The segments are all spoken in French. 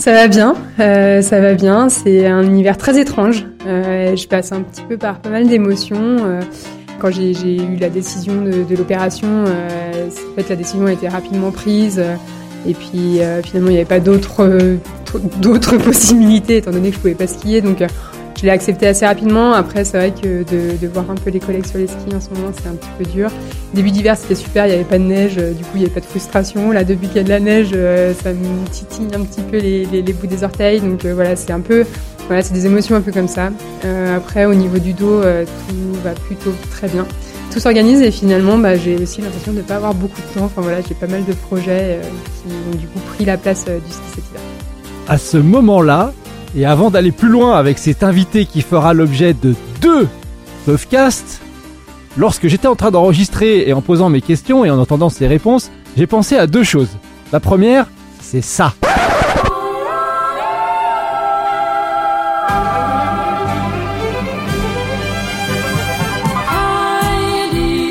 Ça va bien, euh, ça va bien. C'est un univers très étrange. Euh, je passe un petit peu par pas mal d'émotions. Euh, quand j'ai eu la décision de, l'opération, en fait, la décision a été rapidement prise. et puis finalement, il n'y avait pas d'autres possibilités étant donné que je pouvais pas skier. Donc je l'ai accepté assez rapidement. Après, c'est vrai que de, voir un peu les collègues sur les skis en ce moment, c'est un petit peu dur. Début d'hiver, c'était super, il n'y avait pas de neige, du coup, il n'y avait pas de frustration. Là, depuis qu'il y a de la neige, euh, ça me titille un petit peu les bouts des orteils. Donc euh, voilà, c'est un peu, voilà, c'est des émotions un peu comme ça. Euh, après, au niveau du dos, tout va plutôt très bien. Tout s'organise et finalement, bah, j'ai aussi l'impression de ne pas avoir beaucoup de temps. Enfin voilà, j'ai pas mal de projets qui ont du coup pris la place du ski cet hiver. À ce moment-là, et avant d'aller plus loin avec cet invité qui fera l'objet de deux podcasts, lorsque j'étais en train d'enregistrer et en posant mes questions et en entendant ses réponses, j'ai pensé à deux choses. La première, c'est ça.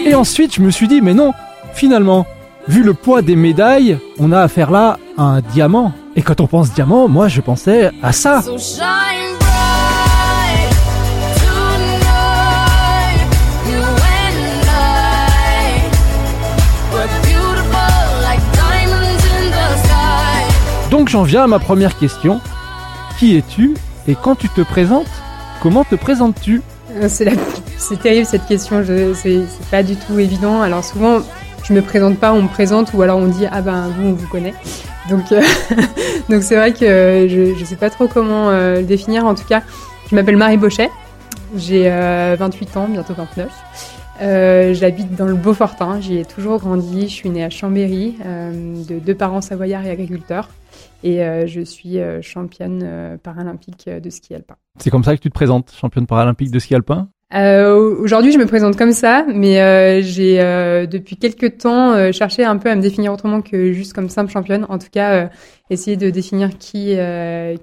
Et ensuite, je me suis dit, mais non, finalement, vu le poids des médailles, on a affaire là à un diamant. Et quand on pense diamant, moi je pensais à ça. Donc j'en viens à ma première question. Qui es-tu et quand tu te présentes, comment te présentes-tu? Euh, C'est terrible cette question, c'est pas du tout évident. Alors souvent, je me présente pas, on me présente ou alors on dit ah ben vous on vous connaît. Donc euh, donc c'est vrai que je je sais pas trop comment euh, le définir. En tout cas, je m'appelle Marie Bochet, j'ai 28 ans, bientôt 29. Euh, J'habite dans le Beaufortin, j'y ai toujours grandi. Je suis née à Chambéry, euh, de deux parents savoyards et agriculteurs. Et euh, je suis euh, championne euh, paralympique de ski alpin. C'est comme ça que tu te présentes, championne paralympique de ski alpin? Euh, Aujourd'hui, je me présente comme ça, mais euh, j'ai euh, depuis quelques temps cherché un peu à me définir autrement que juste comme simple championne. En tout cas, essayer de définir qui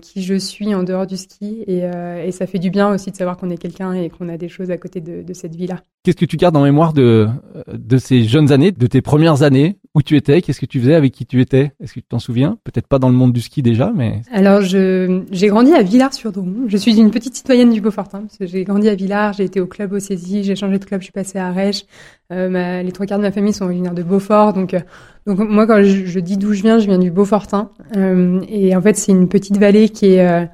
qui je suis en dehors du ski, et, et ça fait du bien aussi de savoir qu'on est quelqu'un et qu'on a des choses à côté de, de cette vie-là. Qu'est-ce que tu gardes en mémoire de de ces jeunes années, de tes premières années où tu étais, qu'est-ce que tu faisais, avec qui tu étais? Est-ce que tu t'en souviens? Peut-être pas dans le monde du ski déjà, mais... Alors, j'ai grandi à Villars-sur-Dron. Je suis une petite citoyenne du Beaufortin. Que j'ai grandi à Villars, j'ai été au club au Cési, j'ai changé de club, je suis passée à Rèche. Euh, ma, les trois quarts de ma famille sont originaires de Beaufort. Donc, euh, donc moi, quand je, dis d'où je viens, je viens du Beaufortin. Euh, et en fait, c'est une petite vallée qui est...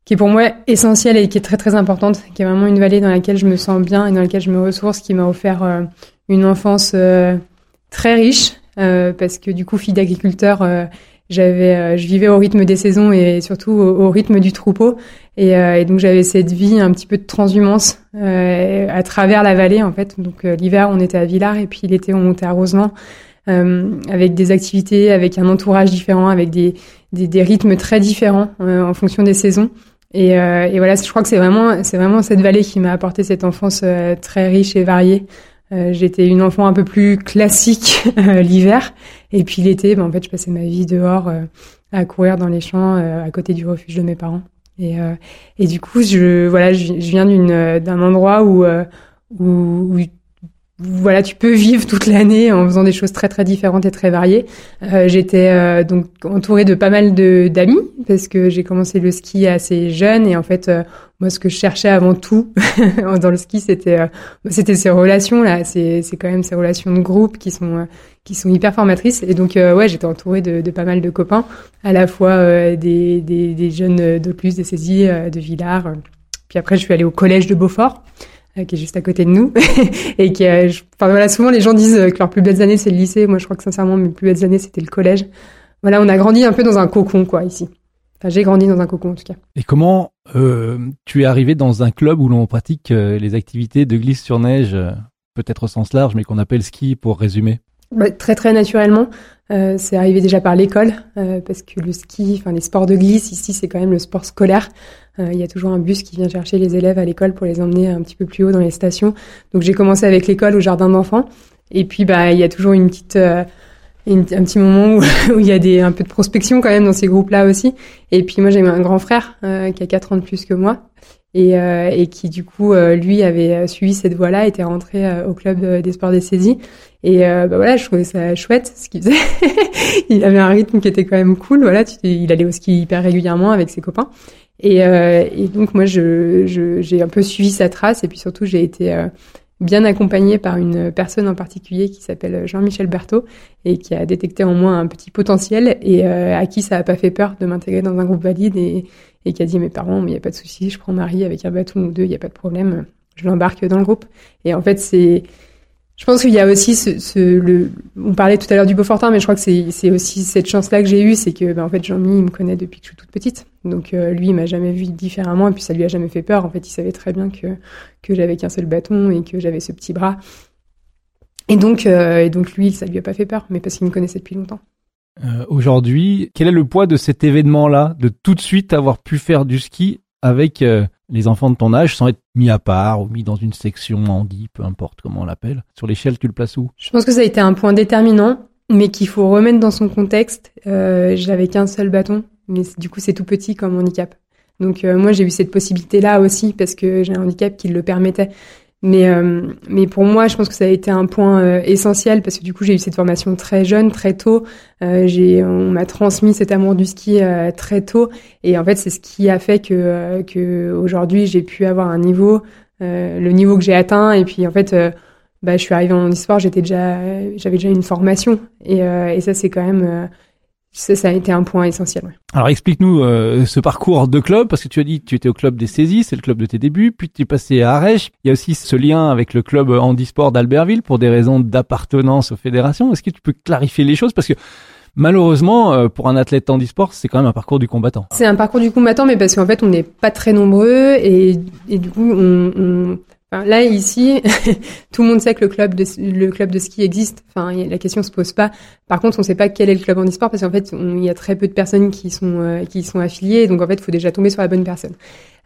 Euh, qui est pour moi essentielle et qui est très très importante, qui est vraiment une vallée dans laquelle je me sens bien et dans laquelle je me ressource, qui m'a offert euh, une enfance très riche euh, parce que du coup, fille d'agriculteur, euh, j'avais, euh, je vivais au rythme des saisons et surtout au, au rythme du troupeau. Et, et donc j'avais cette vie un petit peu de transhumance à travers la vallée en fait. Donc l'hiver, on était à Villars et puis l'été, on montait à Roseland. Euh, avec des activités, avec un entourage différent, avec des, des, des rythmes très différents euh, en fonction des saisons. Et, euh, et, voilà, je crois que c'est vraiment, c'est vraiment cette vallée qui m'a apporté cette enfance très riche et variée, euh, j'étais une enfant un peu plus classique euh, l'hiver, et puis l'été, ben, en fait, je passais ma vie dehors euh, à courir dans les champs à côté du refuge de mes parents. Et, et du coup, je voilà, je, je viens d'un endroit où, où, où voilà, tu peux vivre toute l'année en faisant des choses très très différentes et très variées. Euh, J'étais euh, donc entourée de pas mal de d'amis parce que j'ai commencé le ski assez jeune et en fait euh, moi ce que je cherchais avant tout dans le ski c'était euh, c'était ces relations là, c'est c'est quand même ces relations de groupe qui sont euh, qui sont hyper formatrices. Et donc ouais j'étais entourée de, de, pas mal de copains à la fois des, des, des jeunes de plus des saisies de Villars. Puis après je suis allée au collège de Beaufort. euh, qui est juste à côté de nous. Et qui euh, enfin voilà souvent les gens disent que leurs plus belles années c'est le lycée. Moi je crois que sincèrement mes plus belles années c'était le collège. Voilà on a grandi un peu dans un cocon quoi ici. Enfin j'ai grandi dans un cocon en tout cas. Et comment euh, tu es arrivé dans un club où l'on pratique euh, les activités de glisse sur neige peut-être au sens large mais qu'on appelle ski pour résumer? Bah, très très naturellement euh, c'est arrivé déjà par l'école euh, parce que le ski, enfin les sports de glisse ici, c'est quand même le sport scolaire. Euh, il y a toujours un bus qui vient chercher les élèves à l'école pour les emmener un petit peu plus haut dans les stations. Donc j'ai commencé avec l'école au jardin d'enfants et puis bah il y a toujours une petite une, un petit moment où, il y a des un peu de prospection quand même dans ces groupes-là aussi. Et puis moi j'ai un grand frère qui a 4 ans de plus que moi et, euh, et qui du coup euh, lui avait suivi cette voie-là, était rentré euh, au club des sports des saisies et bah voilà, je trouvais ça chouette ce qu'il faisait. il avait un rythme qui était quand même cool, voilà, il allait au ski hyper régulièrement avec ses copains et, et donc moi je j'ai un peu suivi sa trace et puis surtout j'ai été bien accompagné par une personne en particulier qui s'appelle Jean-Michel Berthaud et qui a détecté en moi un petit potentiel et euh, à qui ça n'a pas fait peur de m'intégrer dans un groupe valide et, et qui a dit mes parents, il n'y a pas de souci, je prends Marie avec un bâton ou deux, il n'y a pas de problème, je l'embarque dans le groupe. Et en fait, c'est je pense qu'il y a aussi ce, ce, le, on parlait tout à l'heure du Beaufortin, mais je crois que c'est aussi cette chance-là que j'ai eue, c'est que, ben, en fait, Jean-Mi, il me connaît depuis que je suis toute petite. Donc, euh, lui, il m'a jamais vu différemment, et puis ça lui a jamais fait peur. En fait, il savait très bien que, que j'avais qu'un seul bâton et que j'avais ce petit bras. Et donc, euh, et donc, lui, ça lui a pas fait peur, mais parce qu'il me connaissait depuis longtemps. Euh, Aujourd'hui, quel est le poids de cet événement-là, de tout de suite avoir pu faire du ski avec euh, les enfants de ton âge sans être mis à part ou mis dans une section handi, peu importe comment on l'appelle. Sur l'échelle, tu le places où? Je pense que ça a été un point déterminant, mais qu'il faut remettre dans son contexte. Euh, J'avais qu'un seul bâton, mais du coup c'est tout petit comme handicap. Donc euh, moi j'ai eu cette possibilité-là aussi parce que j'ai un handicap qui le permettait. Mais, euh, mais pour moi, je pense que ça a été un point euh, essentiel parce que du coup, j'ai eu cette formation très jeune, très tôt. Euh, on m'a transmis cet amour du ski très tôt, et en fait, c'est ce qui a fait que, que aujourd'hui, j'ai pu avoir un niveau, le niveau que j'ai atteint. Et puis, en fait, bah, je suis arrivée en histoire, j'étais déjà, j'avais déjà une formation, et, et ça, c'est quand même ça, ça a été un point essentiel. Alors explique-nous euh, ce parcours de club, parce que tu as dit que tu étais au club des saisies, c'est le club de tes débuts, puis tu es passé à Arèche. Il y a aussi ce lien avec le club handisport d'Albertville pour des raisons d'appartenance aux fédérations. Est-ce que tu peux clarifier les choses? Parce que malheureusement, euh, pour un athlète handisport, c'est quand même un parcours du combattant. C'est un parcours du combattant, mais parce qu'en fait, on n'est pas très nombreux et, et du coup, on, on là ici, tout le monde sait que le club de le club de ski existe. Enfin, la question se pose pas. Par contre, on ne sait pas quel est le club en e-sport parce qu'en fait, il y a très peu de personnes qui sont euh, qui sont affiliées. Donc en fait, il faut déjà tomber sur la bonne personne.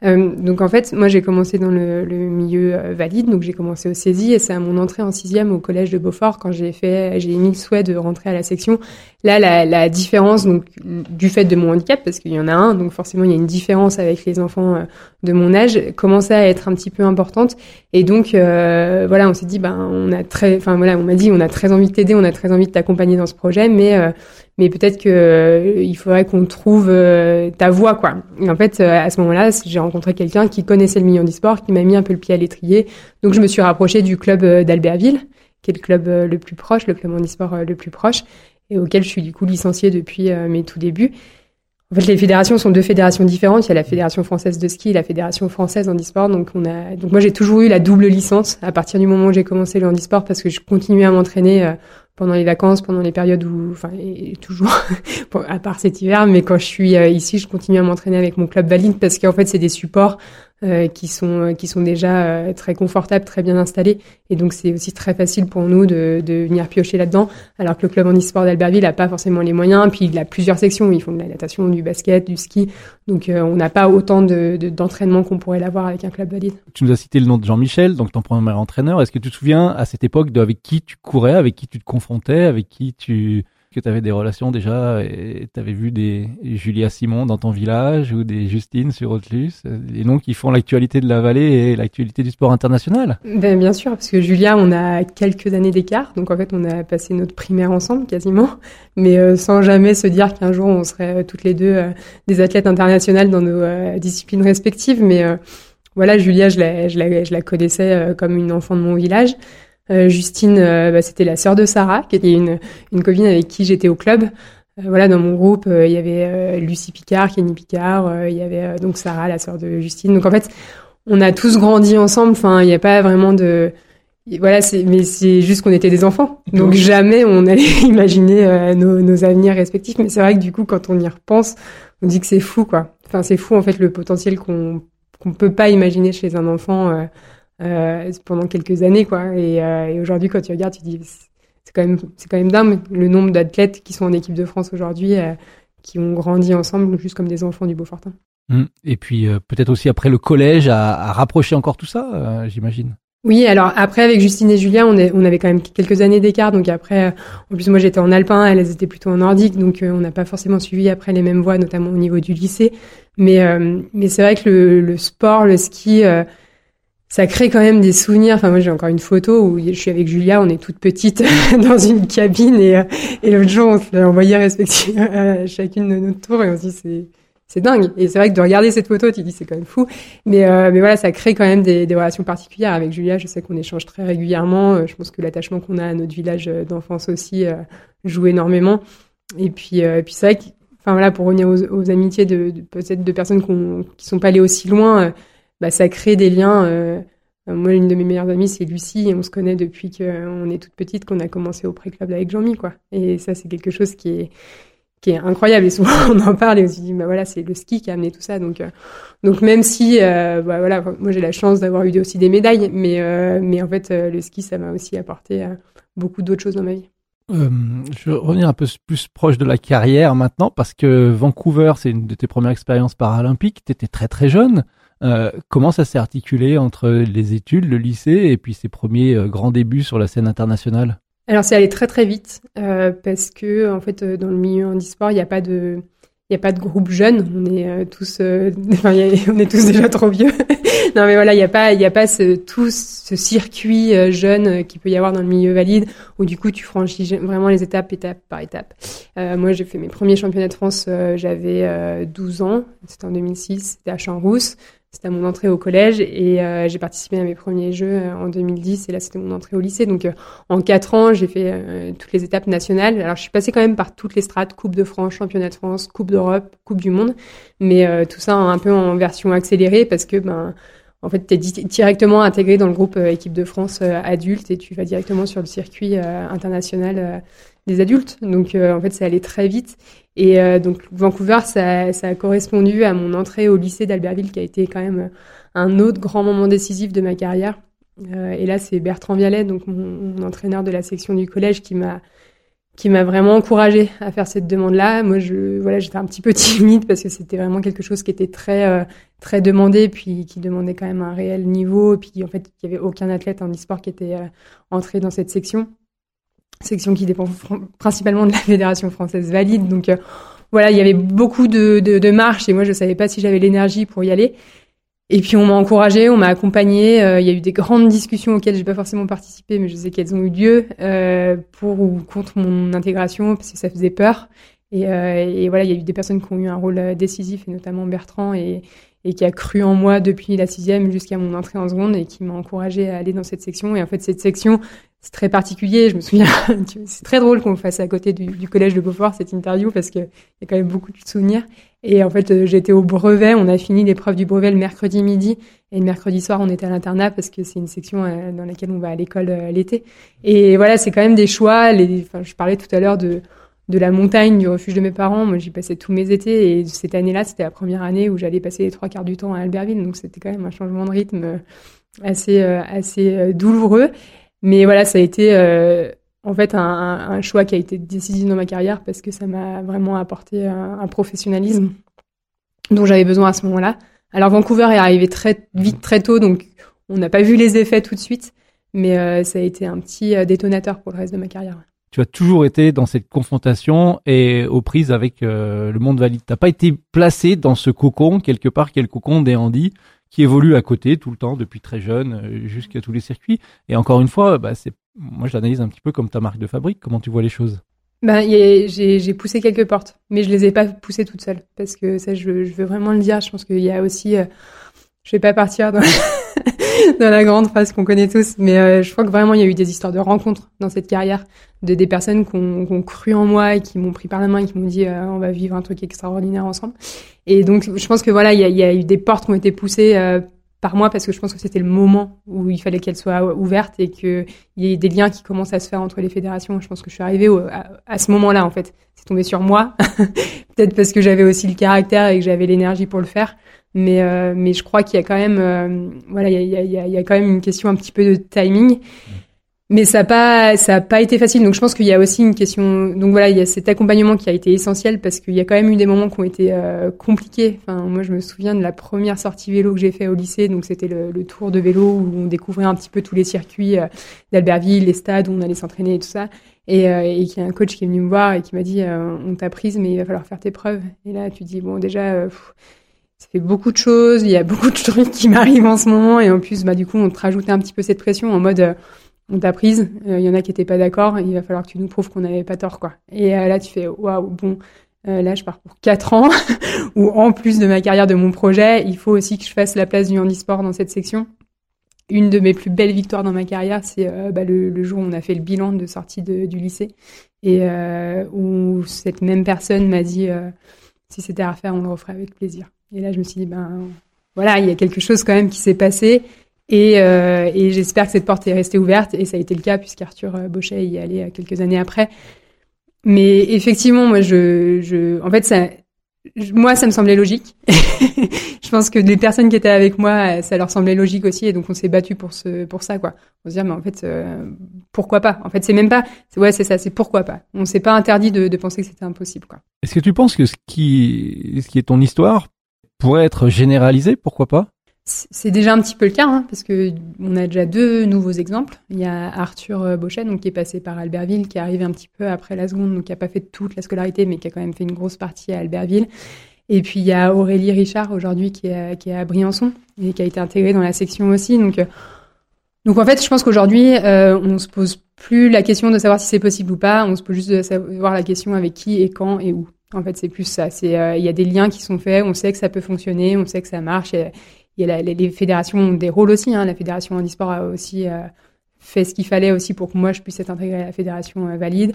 Euh, donc en fait, moi j'ai commencé dans le, le milieu euh, valide, donc j'ai commencé au saisie et c'est à mon entrée en sixième au collège de Beaufort quand j'ai fait, j'ai émis le souhait de rentrer à la section. Là, la, la différence donc du fait de mon handicap, parce qu'il y en a un, donc forcément il y a une différence avec les enfants euh, de mon âge, commençait à être un petit peu importante. Et donc euh, voilà, on s'est dit ben on a très, enfin voilà, on m'a dit on a très envie de t'aider, on a très envie de t'accompagner dans ce projet, mais mais peut-être que euh, faudrait qu'on trouve euh, ta voie quoi. Et en fait, euh, à ce moment-là, j'ai rencontré quelqu'un qui connaissait le million d'e-sport, qui m'a mis un peu le pied à l'étrier. Donc je me suis rapprochée du club d'Albertville, qui est le club le plus proche, le club en e-sport le plus proche, et auquel je suis du coup licenciée depuis mes tout débuts. En fait, les fédérations sont deux fédérations différentes. Il y a la fédération française de ski et la fédération française en e-sport. Donc, on a, donc moi, j'ai toujours eu la double licence à partir du moment où j'ai commencé le handisport parce que je continuais à m'entraîner pendant les vacances, pendant les périodes où, enfin, et toujours, à part cet hiver, mais quand je suis euh, ici, je continue à m'entraîner avec mon club valide parce qu'en fait, c'est des supports euh, qui sont euh, qui sont déjà euh, très confortables, très bien installés, et donc c'est aussi très facile pour nous de, de venir piocher là-dedans. Alors que le club en e-sport d'Albertville n'a pas forcément les moyens, puis il a plusieurs sections, ils font de la natation, du basket, du ski, donc on n'a pas autant de d'entraînement qu'on pourrait l'avoir avec un club valide. Tu nous as cité le nom de Jean-Michel, donc ton premier entraîneur. Est-ce que tu te souviens à cette époque de avec qui tu courais, avec qui tu te confrontais, avec qui tu que tu avais des relations déjà et tu avais vu des Julia Simon dans ton village ou des Justine sur Autlus, des noms qui font l'actualité de la vallée et l'actualité du sport international ben, Bien sûr, parce que Julia, on a quelques années d'écart, donc en fait on a passé notre primaire ensemble quasiment, mais euh, sans jamais se dire qu'un jour on serait euh, toutes les deux euh, des athlètes internationales dans nos disciplines respectives, mais voilà, Julia, je la, connaissais comme une enfant de mon village. Euh, Justine, euh, bah, c'était la sœur de Sarah, qui était une, une copine avec qui j'étais au club. Euh, voilà, dans mon groupe, il y avait Lucie Picard, Kenny Picard, il y avait donc Sarah, la sœur de Justine. Donc en fait, on a tous grandi ensemble. Enfin, il n'y a pas vraiment de voilà, c'est mais c'est juste qu'on était des enfants, donc jamais on allait imaginer nos, nos, avenirs respectifs. Mais c'est vrai que du coup, quand on y repense, on dit que c'est fou, quoi. Enfin, c'est fou en fait le potentiel qu'on qu'on peut pas imaginer chez un enfant euh, pendant quelques années, quoi. Et, euh, et aujourd'hui, quand tu regardes, tu dis, c'est quand même, c'est quand même dingue le nombre d'athlètes qui sont en équipe de France aujourd'hui, euh, qui ont grandi ensemble, juste comme des enfants du Beaufortin. Mmh. Et puis peut-être aussi après le collège à, à rapprocher encore tout ça, j'imagine. Oui, alors après avec Justine et Julien, on, est, on avait quand même quelques années d'écart, donc après, euh, en plus moi j'étais en alpin, elles étaient plutôt en nordique, donc euh, on n'a pas forcément suivi après les mêmes voies, notamment au niveau du lycée. Mais euh, mais c'est vrai que le, le, sport, le ski, ça crée quand même des souvenirs. Enfin moi j'ai encore une photo où je suis avec Julia, on est toutes petites dans une cabine et, et l'autre jour on se l'a envoyé respectivement chacune de notre tours et on se dit c'est c'est dingue. Et c'est vrai que de regarder cette photo, tu dis c'est quand même fou. Mais, euh, mais voilà, ça crée quand même des, des relations particulières. Avec Julia, je sais qu'on échange très régulièrement. Euh, je pense que l'attachement qu'on a à notre village euh, d'enfance aussi euh, joue énormément. Et puis, euh, puis c'est vrai que, enfin voilà, pour revenir aux, aux amitiés de, de peut-être de personnes qui sont pas allées aussi loin, bah, ça crée des liens. moi, une de mes meilleures amies, c'est Lucie, et on se connaît depuis qu'on est toute petite, qu'on a commencé au pré-club avec Jean-Mi, quoi. Et ça, c'est quelque chose qui est qui est incroyable et souvent on en parle et on se dit bah voilà c'est le ski qui a amené tout ça donc euh, donc même si euh, bah, voilà moi j'ai la chance d'avoir eu aussi des médailles mais euh, mais en fait le ski ça m'a aussi apporté beaucoup d'autres choses dans ma vie. je vais revenir un peu plus proche de la carrière maintenant parce que Vancouver c'est une de tes premières expériences paralympiques tu étais très très jeune comment ça s'est articulé entre les études, le lycée et puis ces premiers grands débuts sur la scène internationale? Alors c'est allé très très vite euh, parce que en fait euh, dans le milieu handisport il n'y a pas de il y a pas de groupe jeune. On est euh, tous euh, on est tous déjà trop vieux. Non mais voilà il y a pas il a pas tout ce circuit euh, jeune qui peut y avoir dans le milieu valide où du coup tu franchis vraiment les étapes étape par étape. Moi j'ai fait mes premiers championnats de France j'avais 12 ans. C'était en 2006 c'était à Champs-Rousse c'était à mon entrée au collège et euh, j'ai participé à mes premiers jeux euh, en 2010 et là c'était mon entrée au lycée. Donc euh, en quatre ans j'ai fait toutes les étapes nationales. Alors je suis passée quand même par toutes les strates, Coupe de France, Championnat de France, Coupe d'Europe, Coupe du Monde, mais tout ça un peu en version accélérée parce que ben en fait, tu es directement intégré dans le groupe équipe de France adulte et tu vas directement sur le circuit international des adultes. Donc, en fait, ça allait très vite. Et euh, donc Vancouver, ça, ça, a correspondu à mon entrée au lycée d'Albertville, qui a été quand même un autre grand moment décisif de ma carrière. Euh, et là, c'est Bertrand Vialet, donc mon, entraîneur de la section du collège, qui m'a qui m'a vraiment encouragé à faire cette demande-là. Moi, je voilà, j'étais un petit peu timide parce que c'était vraiment quelque chose qui était très euh, très demandé, puis qui demandait quand même un réel niveau, puis en fait, il y avait aucun athlète en e-sport qui était euh, entré dans cette section section qui dépend principalement de la Fédération française valide. Donc euh, voilà, il y avait beaucoup de, de, de marches et moi je savais pas si j'avais l'énergie pour y aller. Et puis on m'a encouragé, on m'a accompagné. Euh, il y a eu des grandes discussions auxquelles j'ai pas forcément participé, mais je sais qu'elles ont eu lieu euh, pour ou contre mon intégration parce que ça faisait peur. Et, euh, et, voilà, il y a eu des personnes qui ont eu un rôle euh, décisif, et notamment Bertrand, et, qui a cru en moi depuis la sixième jusqu'à mon entrée en seconde et qui m'a encouragé à aller dans cette section. Et en fait, cette section, c'est très particulier. Je me souviens, c'est très drôle qu'on fasse à côté du, collège de Beaufort cette interview parce qu'il y a quand même beaucoup de souvenirs. Et en fait, euh, j'étais au brevet. On a fini l'épreuve du brevet le mercredi midi et le mercredi soir, on était à l'internat parce que c'est une section dans laquelle on va à l'école l'été. Et voilà, c'est quand même des choix. Je parlais tout à l'heure de de la montagne, du refuge de mes parents. Moi, j'y passais tous mes étés et cette année-là, c'était la première année où j'allais passer les trois quarts du temps à Albertville. Donc, c'était quand même un changement de rythme assez assez douloureux. Mais voilà, ça a été euh, en fait un, choix qui a été décisif dans ma carrière parce que ça m'a vraiment apporté un, professionnalisme dont j'avais besoin à ce moment-là. Alors Vancouver est arrivé très vite, très tôt, donc on n'a pas vu les effets tout de suite, mais euh, ça a été un petit euh, détonateur pour le reste de ma carrière. Tu as toujours été dans cette confrontation et aux prises avec euh, le monde valide. T'as pas été placé dans ce cocon quelque part, quel cocon des handis qui évolue à côté tout le temps depuis très jeune euh, jusqu'à tous les circuits. Et encore une fois, bah, c'est moi je l'analyse un petit peu comme ta marque de fabrique. Comment tu vois les choses? Ben, j'ai poussé quelques portes, mais je les ai pas poussées toutes seules parce que ça, je, veux vraiment le dire. Je pense qu'il y a aussi, euh, je vais pas partir dans, dans la grande phrase qu'on connaît tous, mais euh, je crois que vraiment il y a eu des histoires de rencontres dans cette carrière, de des personnes qui ont, ont cru en moi et qui m'ont pris par la main et qui m'ont dit euh, on va vivre un truc extraordinaire ensemble. Et donc je pense que voilà il y a, il y a eu des portes qui ont été poussées euh, par moi parce que je pense que c'était le moment où il fallait qu'elles soient ouvertes et qu'il y ait des liens qui commencent à se faire entre les fédérations. Je pense que je suis arrivée à, ce moment-là en fait. C'est tombé sur moi, peut-être parce que j'avais aussi le caractère et que j'avais l'énergie pour le faire. Mais, euh, mais je crois qu'il y a quand même, voilà, il y a, quand même une question un petit peu de timing. Mais ça n'a pas ça a pas été facile. Donc je pense qu'il y a aussi une question donc voilà il y a cet accompagnement qui a été essentiel parce qu'il y a quand même eu des moments qui ont été euh, compliqués. Enfin moi je me souviens de la première sortie vélo que j'ai fait au lycée. Donc c'était le, tour de vélo où on découvrait un petit peu tous les circuits euh, d'Albertville les stades où on allait s'entraîner et tout ça. Et euh, et qu'il y a un coach qui est venu me voir et qui m'a dit euh, on t'a prise mais il va falloir faire tes preuves. Et là tu dis bon déjà ça fait beaucoup de choses. Il y a beaucoup de trucs qui m'arrivent en ce moment. Et en plus bah du coup on te rajoutait un petit peu cette pression en mode on t'a prise, il euh, y en a qui étaient pas d'accord, il va falloir que tu nous prouves qu'on n'avait pas tort, quoi. Et euh, là, tu fais, waouh, bon, euh, là, je pars pour quatre ans, ou en plus de ma carrière, de mon projet, il faut aussi que je fasse la place du handisport dans cette section. Une de mes plus belles victoires dans ma carrière, c'est bah, le, jour où on a fait le bilan de sortie de, du lycée, et où cette même personne m'a dit, si c'était à refaire, on le referait avec plaisir. Et là, je me suis dit, ben voilà, il y a quelque chose quand même qui s'est passé. Et, euh, et j'espère que cette porte est restée ouverte, et ça a été le cas puisqu'Arthur euh, Bochet y est allé euh, quelques années après. Mais effectivement, moi, je, je, en fait, ça, moi, ça me semblait logique. je pense que les personnes qui étaient avec moi, ça leur semblait logique aussi, et donc on s'est battu pour ce, pour ça, quoi. On se dit, mais en fait, euh, pourquoi pas? En fait, c'est même pas, ouais, c'est ça, c'est pourquoi pas? On s'est pas interdit de, de penser que c'était impossible, quoi. Est-ce que tu penses que ce qui, ce qui est ton histoire pourrait être généralisé? Pourquoi pas? C'est déjà un petit peu le cas, hein, parce que on a déjà deux nouveaux exemples. Il y a Arthur euh, Bochet, donc qui est passé par Albertville, qui est arrivé un petit peu après la seconde, donc qui a pas fait toute la scolarité, mais qui a quand même fait une grosse partie à Albertville. Et puis il y a Aurélie Richard aujourd'hui qui est, à Briançon et qui a été intégrée dans la section aussi. Donc, euh, donc en fait, je pense qu'aujourd'hui, euh, on se pose plus la question de savoir si c'est possible ou pas. On se pose juste de savoir la question avec qui et quand et où. En fait, c'est plus ça. Euh, il y a des liens qui sont faits. On sait que ça peut fonctionner. On sait que ça marche. Y a les, fédérations des rôles aussi. Hein. La fédération handisport a aussi euh, fait ce qu'il fallait aussi pour que moi je puisse être intégrée à la fédération euh, valide.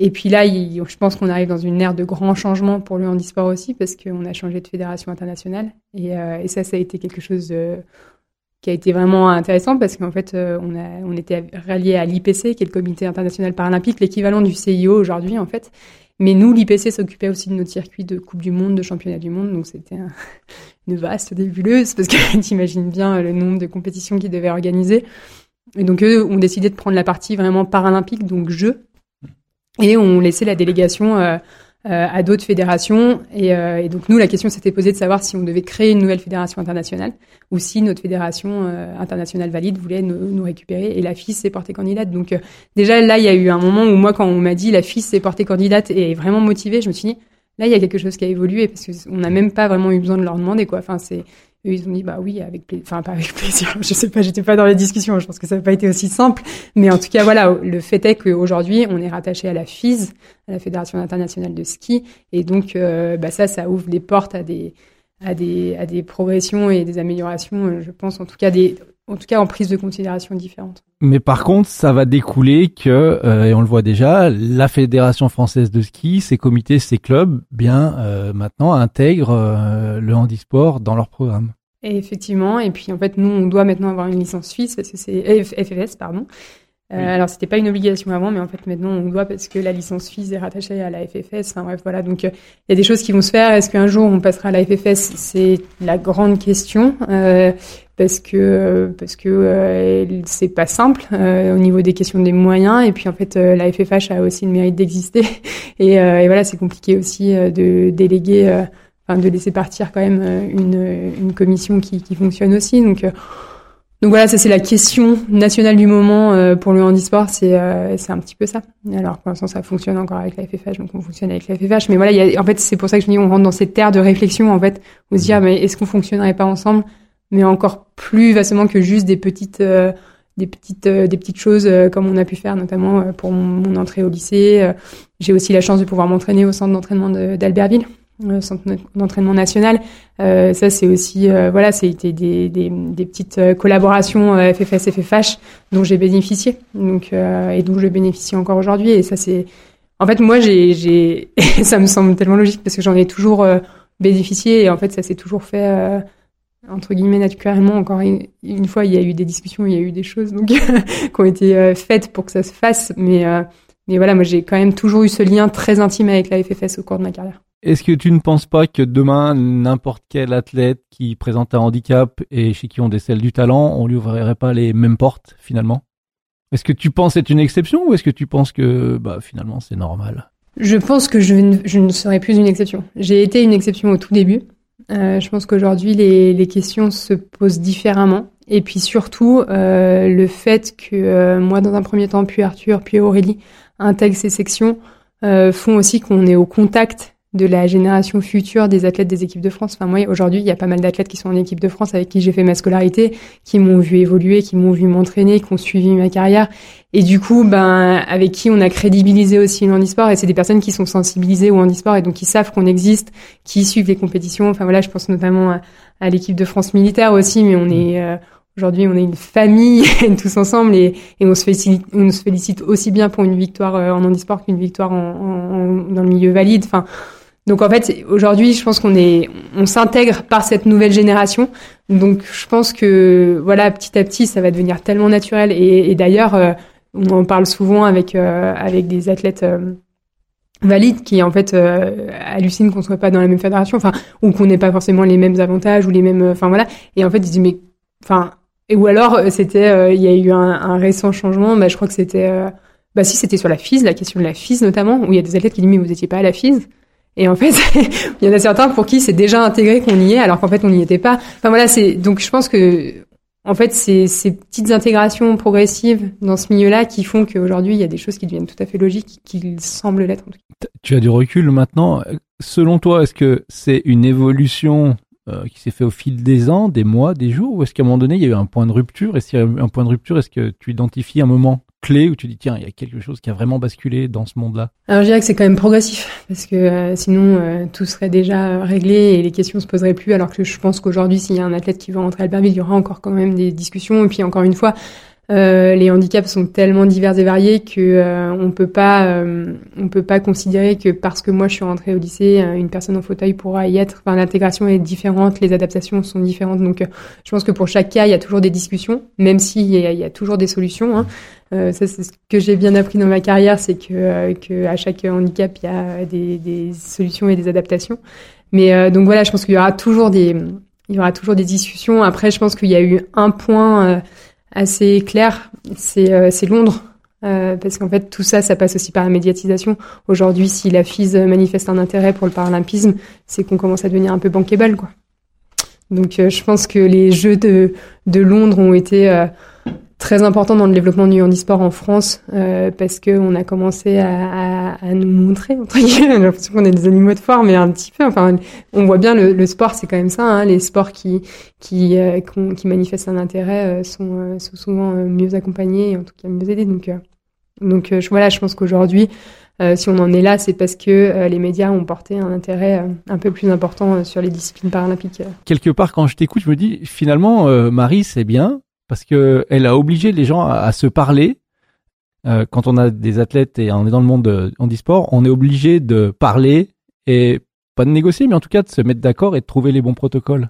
Et puis là, je pense qu'on arrive dans une ère de grands changements pour le handisport aussi parce qu'on a changé de fédération internationale. Et, euh, ça, ça a été quelque chose qui a été vraiment intéressant parce qu'en fait, on était rallié à l'IPC, qui est le Comité international paralympique, l'équivalent du CIO aujourd'hui en fait. Mais nous, l'IPC s'occupait aussi de notre circuit de Coupe du Monde, de Championnat du Monde, donc c'était une vaste débuleuse parce que t'imagines bien le nombre de compétitions qu'ils devaient organiser. Et donc eux ont décidé de prendre la partie vraiment paralympique, donc jeu, et ont laissé la délégation euh, à d'autres fédérations. Et, euh, et, donc nous, la question s'était posée de savoir si on devait créer une nouvelle fédération internationale ou si notre fédération euh, internationale valide voulait nous, nous, récupérer. Et la FIS s'est portée candidate. Donc déjà là, il y a eu un moment où moi, quand on m'a dit la FIS s'est portée candidate et est vraiment motivée, je me suis dit là, il y a quelque chose qui a évolué parce qu'on n'a même pas vraiment eu besoin de leur demander quoi. Enfin, c'est eux, ils ont dit bah oui, avec plaisir. Enfin, pas avec plaisir. Je sais pas, j'étais pas dans la discussion. Je pense que ça n'a pas été aussi simple. Mais en tout cas, voilà, le fait est qu'aujourd'hui, on est rattaché à la FIS, à la Fédération internationale de ski, et donc euh, bah ça, ça ouvre des portes à des à des à des progressions et des améliorations. Euh, je pense en tout cas des en tout cas en prise de considération différentes. Mais par contre, ça va découler que, euh, et on le voit déjà, la Fédération française de ski, ses comités, ses clubs, bien euh, maintenant intègrent euh, le handisport dans leur programme. Et effectivement, et puis en fait, nous, on doit maintenant avoir une licence suisse, parce que c'est FFS, pardon. Euh, Alors c'était pas une obligation avant, mais en fait maintenant on doit parce que la licence suisse est rattachée à la FFS. Enfin bref, voilà. Donc il y a des choses qui vont se faire. Est-ce qu'un jour on passera à la FFS C'est la grande question. Euh, parce que parce que euh, c'est pas simple euh, au niveau des questions des moyens et puis en fait euh, la FFH a aussi le mérite d'exister et, et, voilà c'est compliqué aussi de déléguer enfin de laisser partir quand même une, une commission qui, qui fonctionne aussi donc donc voilà, ça c'est la question nationale du moment pour le handisport, c'est c'est un petit peu ça. Alors pour l'instant ça fonctionne encore avec la FFH, donc on fonctionne avec la FFH, mais voilà, y a, en fait c'est pour ça que je dis on rentre dans cette terre de réflexion en fait, où se dire mais est-ce qu'on fonctionnerait pas ensemble? Mais encore plus vastement que juste des petites euh, des petites euh, des petites choses euh, comme on a pu faire notamment pour mon, entrée au lycée. J'ai aussi la chance de pouvoir m'entraîner au centre d'entraînement d'Albertville, le centre d'entraînement national. ça c'est aussi voilà, c'était des, des, des petites collaborations FFS FFH dont j'ai bénéficié. Donc et dont je bénéficie encore aujourd'hui. Et ça c'est en fait moi j'ai j'ai ça me semble tellement logique parce que j'en ai toujours bénéficié. Et en fait ça s'est toujours fait entre guillemets naturellement. Encore une, fois il y a eu des discussions il y a eu des choses donc qui ont été euh, faites pour que ça se fasse. Mais euh, mais voilà moi j'ai quand même toujours eu ce lien très intime avec la FFS au cours de ma carrière est-ce que tu ne penses pas que demain n'importe quel athlète qui présente un handicap et chez qui on décèle du talent on lui ouvrirait pas les mêmes portes finalement? Est-ce que tu penses être une exception ou est-ce que tu penses que bah, finalement c'est normal? Je pense que je, ne serai plus une exception. J'ai été une exception au tout début. Euh, je pense qu'aujourd'hui les, les, questions se posent différemment. Et puis surtout, euh, le fait que euh, moi dans un premier temps, puis Arthur, puis Aurélie intègrent ces sections, font aussi qu'on est au contact de la génération future des athlètes des équipes de France. Enfin, moi, aujourd'hui, il y a pas mal d'athlètes qui sont en équipe de France avec qui j'ai fait ma scolarité, qui m'ont vu évoluer, qui m'ont vu m'entraîner, qui ont suivi ma carrière. Et du coup, ben, avec qui on a crédibilisé aussi le handisport. Et c'est des personnes qui sont sensibilisées au handisport et donc qui savent qu'on existe, qui suivent les compétitions. Enfin, voilà, je pense notamment à, l'équipe de France militaire aussi, mais on est, euh, Aujourd'hui, on est une famille tous ensemble et, et, on, se félicite, on se félicite aussi bien pour une victoire euh, en handisport qu'une victoire en, en, dans le milieu valide. Enfin, donc en fait, aujourd'hui, je pense qu'on est, on s'intègre par cette nouvelle génération. Donc je pense que voilà, petit à petit, ça va devenir tellement naturel. Et, d'ailleurs, euh, on en parle souvent avec euh, avec des athlètes euh, valides qui en fait hallucinent qu'on soit pas dans la même fédération, enfin ou qu'on n'ait pas forcément les mêmes avantages ou les mêmes, enfin voilà. Et en fait, ils disent mais, enfin, ou alors c'était, il y a eu un, récent changement. Bah, je crois que c'était, bah si c'était sur la FIS, la question de la FIS notamment, où il y a des athlètes qui disent mais vous étiez pas à la FIS. Et en fait, il y en a certains pour qui c'est déjà intégré qu'on y est, alors qu'en fait on n'y était pas. Enfin voilà, c'est donc je pense que en fait c'est ces petites intégrations progressives dans ce milieu-là qui font qu'aujourd'hui il y a des choses qui deviennent tout à fait logiques, qui semblent l'être. Tu as du recul maintenant. Selon toi, est-ce que c'est une évolution euh, qui s'est fait au fil des ans, des mois, des jours, ou est-ce qu'à un moment donné il y a eu un point de rupture? Et s'il y a eu un point de rupture, est-ce que tu identifies un moment? Clé où tu dis tiens il y a quelque chose qui a vraiment basculé dans ce monde-là Alors je dirais que c'est quand même progressif parce que euh, sinon euh, tout serait déjà réglé et les questions se poseraient plus alors que je pense qu'aujourd'hui s'il y a un athlète qui veut rentrer à Albertville il y aura encore quand même des discussions. Et puis encore une fois euh, les handicaps sont tellement divers et variés que euh, on peut pas euh, on peut pas considérer que parce que moi je suis rentrée au lycée une personne en fauteuil pourra y être. L'intégration est différente les adaptations sont différentes. Donc je pense que pour chaque cas il y a toujours des discussions même s'il y, y, a toujours des solutions hein. Ça c'est ce que j'ai bien appris dans ma carrière c'est que que à chaque handicap il y a des, des solutions et des adaptations mais donc voilà je pense qu'il y aura toujours des il y aura toujours des discussions après je pense qu'il y a eu un point assez clair, c'est euh, Londres. Euh, parce qu'en fait, tout ça, ça passe aussi par la médiatisation. Aujourd'hui, si la FISE manifeste un intérêt pour le paralympisme, c'est qu'on commence à devenir un peu bankable, quoi. Donc, euh, je pense que les Jeux de, de Londres ont été euh, très important dans le développement du handisport en France euh, parce que on a commencé à, à, à nous montrer entre guillemets. J'ai l'impression qu'on est des animaux de foire mais un petit peu. Enfin on voit bien le, le sport c'est quand même ça hein, les sports qui qui euh, qui manifestent un intérêt euh, sont, euh, sont souvent mieux accompagnés et en tout cas mieux aidés. Donc donc je, voilà je pense qu'aujourd'hui si on en est là, c'est parce que les médias ont porté un intérêt un peu plus important sur les disciplines paralympiques. Quelque part, quand je t'écoute, je me dis finalement, Marie, c'est bien, parce que elle a obligé les gens à, se parler. Euh, quand on a des athlètes et on est dans le monde de handisport, on est obligé de parler et pas de négocier, mais en tout cas de se mettre d'accord et de trouver les bons protocoles.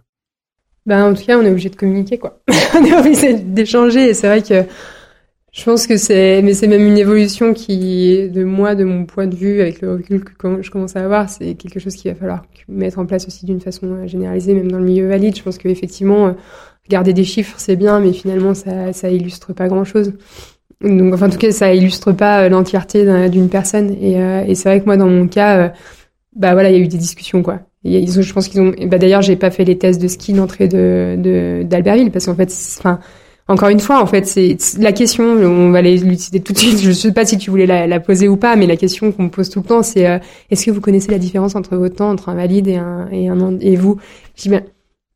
Ben, en tout cas, on est obligé de communiquer, quoi. on est obligé d'échanger et c'est vrai que je pense que c'est, mais c'est même une évolution qui, de moi, de mon point de vue, avec le recul que je commence à avoir, c'est quelque chose qu'il va falloir mettre en place aussi d'une façon généralisée, même dans le milieu valide. Je pense qu'effectivement, garder des chiffres, c'est bien, mais finalement, ça, ça illustre pas grand-chose. Donc, enfin, en tout cas, ça illustre pas euh, l'entièreté d'une personne. Et, euh, et c'est vrai que moi, dans mon cas, euh, bah voilà, il y a eu des discussions, quoi. ils ont, je pense qu'ils ont. Bah d'ailleurs, j'ai pas fait les tests de ski d'entrée de d'Albertville parce qu'en fait, enfin, encore une fois, en fait, c'est la question. On va l'élucider tout de suite. Je sais pas si tu voulais la, la poser ou pas, mais la question qu'on me pose tout le temps, c'est est-ce que vous connaissez la différence entre votre temps entre un valide et un et un et vous? Je dis ben